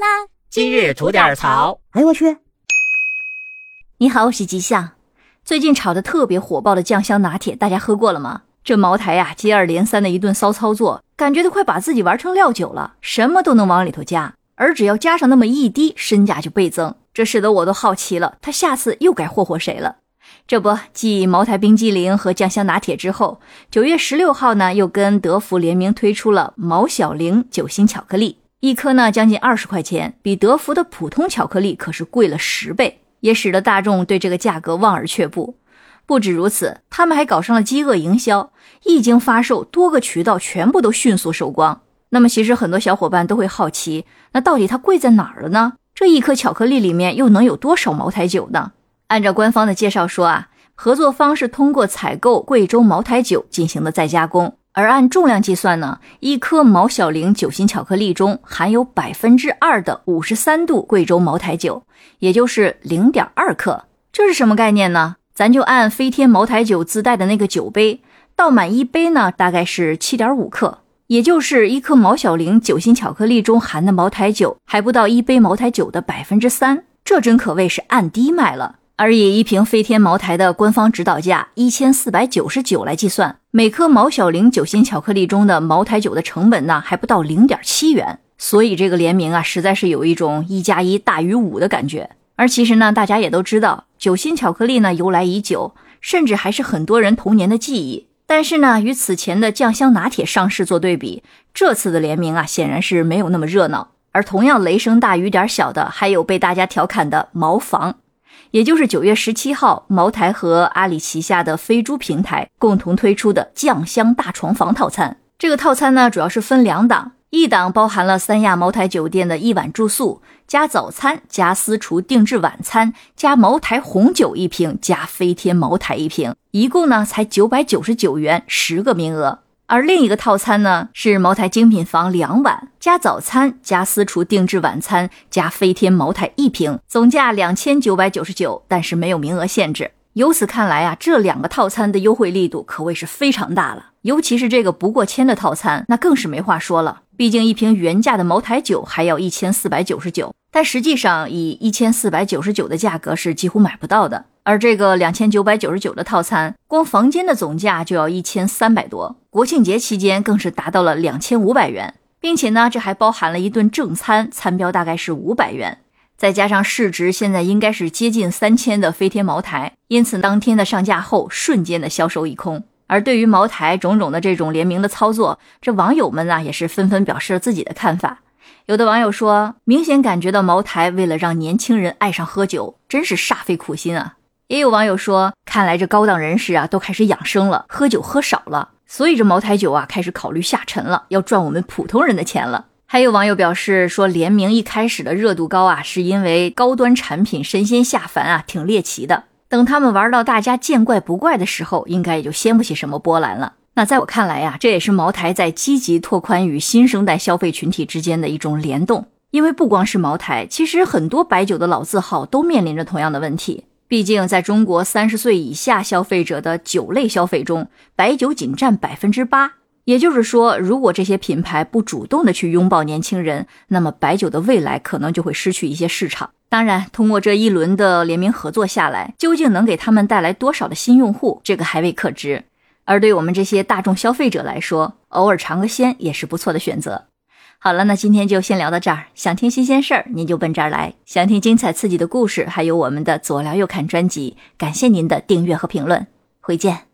啦！今日吐点槽。哎呦我去！你好，我是吉祥。最近炒的特别火爆的酱香拿铁，大家喝过了吗？这茅台呀，接二连三的一顿骚操作，感觉都快把自己玩成料酒了，什么都能往里头加，而只要加上那么一滴，身价就倍增。这使得我都好奇了，他下次又该霍霍谁了？这不，继茅台冰激凌和酱香拿铁之后，九月十六号呢，又跟德芙联名推出了毛小玲酒心巧克力。一颗呢，将近二十块钱，比德芙的普通巧克力可是贵了十倍，也使得大众对这个价格望而却步。不止如此，他们还搞上了饥饿营销，一经发售，多个渠道全部都迅速售光。那么，其实很多小伙伴都会好奇，那到底它贵在哪儿了呢？这一颗巧克力里面又能有多少茅台酒呢？按照官方的介绍说啊，合作方是通过采购贵州茅台酒进行的再加工。而按重量计算呢，一颗毛小玲酒心巧克力中含有百分之二的五十三度贵州茅台酒，也就是零点二克。这是什么概念呢？咱就按飞天茅台酒自带的那个酒杯，倒满一杯呢，大概是七点五克，也就是一颗毛小玲酒心巧克力中含的茅台酒还不到一杯茅台酒的百分之三，这真可谓是按低卖了。而以一瓶飞天茅台的官方指导价一千四百九十九来计算，每颗毛小玲酒心巧克力中的茅台酒的成本呢，还不到零点七元。所以这个联名啊，实在是有一种一加一大于五的感觉。而其实呢，大家也都知道，酒心巧克力呢由来已久，甚至还是很多人童年的记忆。但是呢，与此前的酱香拿铁上市做对比，这次的联名啊，显然是没有那么热闹。而同样雷声大雨点小的，还有被大家调侃的茅房。也就是九月十七号，茅台和阿里旗下的飞猪平台共同推出的酱香大床房套餐。这个套餐呢，主要是分两档，一档包含了三亚茅台酒店的一晚住宿，加早餐，加私厨定制晚餐，加茅台红酒一瓶，加飞天茅台一瓶，一共呢才九百九十九元，十个名额。而另一个套餐呢，是茅台精品房两晚加早餐加私厨定制晚餐加飞天茅台一瓶，总价两千九百九十九，但是没有名额限制。由此看来啊，这两个套餐的优惠力度可谓是非常大了。尤其是这个不过千的套餐，那更是没话说了。毕竟一瓶原价的茅台酒还要一千四百九十九，但实际上以一千四百九十九的价格是几乎买不到的。而这个两千九百九十九的套餐，光房间的总价就要一千三百多，国庆节期间更是达到了两千五百元，并且呢，这还包含了一顿正餐，餐标大概是五百元，再加上市值现在应该是接近三千的飞天茅台，因此当天的上架后，瞬间的销售一空。而对于茅台种种的这种联名的操作，这网友们呢也是纷纷表示了自己的看法。有的网友说，明显感觉到茅台为了让年轻人爱上喝酒，真是煞费苦心啊。也有网友说，看来这高档人士啊都开始养生了，喝酒喝少了，所以这茅台酒啊开始考虑下沉了，要赚我们普通人的钱了。还有网友表示说，联名一开始的热度高啊，是因为高端产品神仙下凡啊，挺猎奇的。等他们玩到大家见怪不怪的时候，应该也就掀不起什么波澜了。那在我看来呀，这也是茅台在积极拓宽与新生代消费群体之间的一种联动。因为不光是茅台，其实很多白酒的老字号都面临着同样的问题。毕竟，在中国三十岁以下消费者的酒类消费中，白酒仅占百分之八。也就是说，如果这些品牌不主动的去拥抱年轻人，那么白酒的未来可能就会失去一些市场。当然，通过这一轮的联名合作下来，究竟能给他们带来多少的新用户，这个还未可知。而对我们这些大众消费者来说，偶尔尝个鲜也是不错的选择。好了，那今天就先聊到这儿。想听新鲜事儿，您就奔这儿来；想听精彩刺激的故事，还有我们的左聊右看专辑。感谢您的订阅和评论，回见。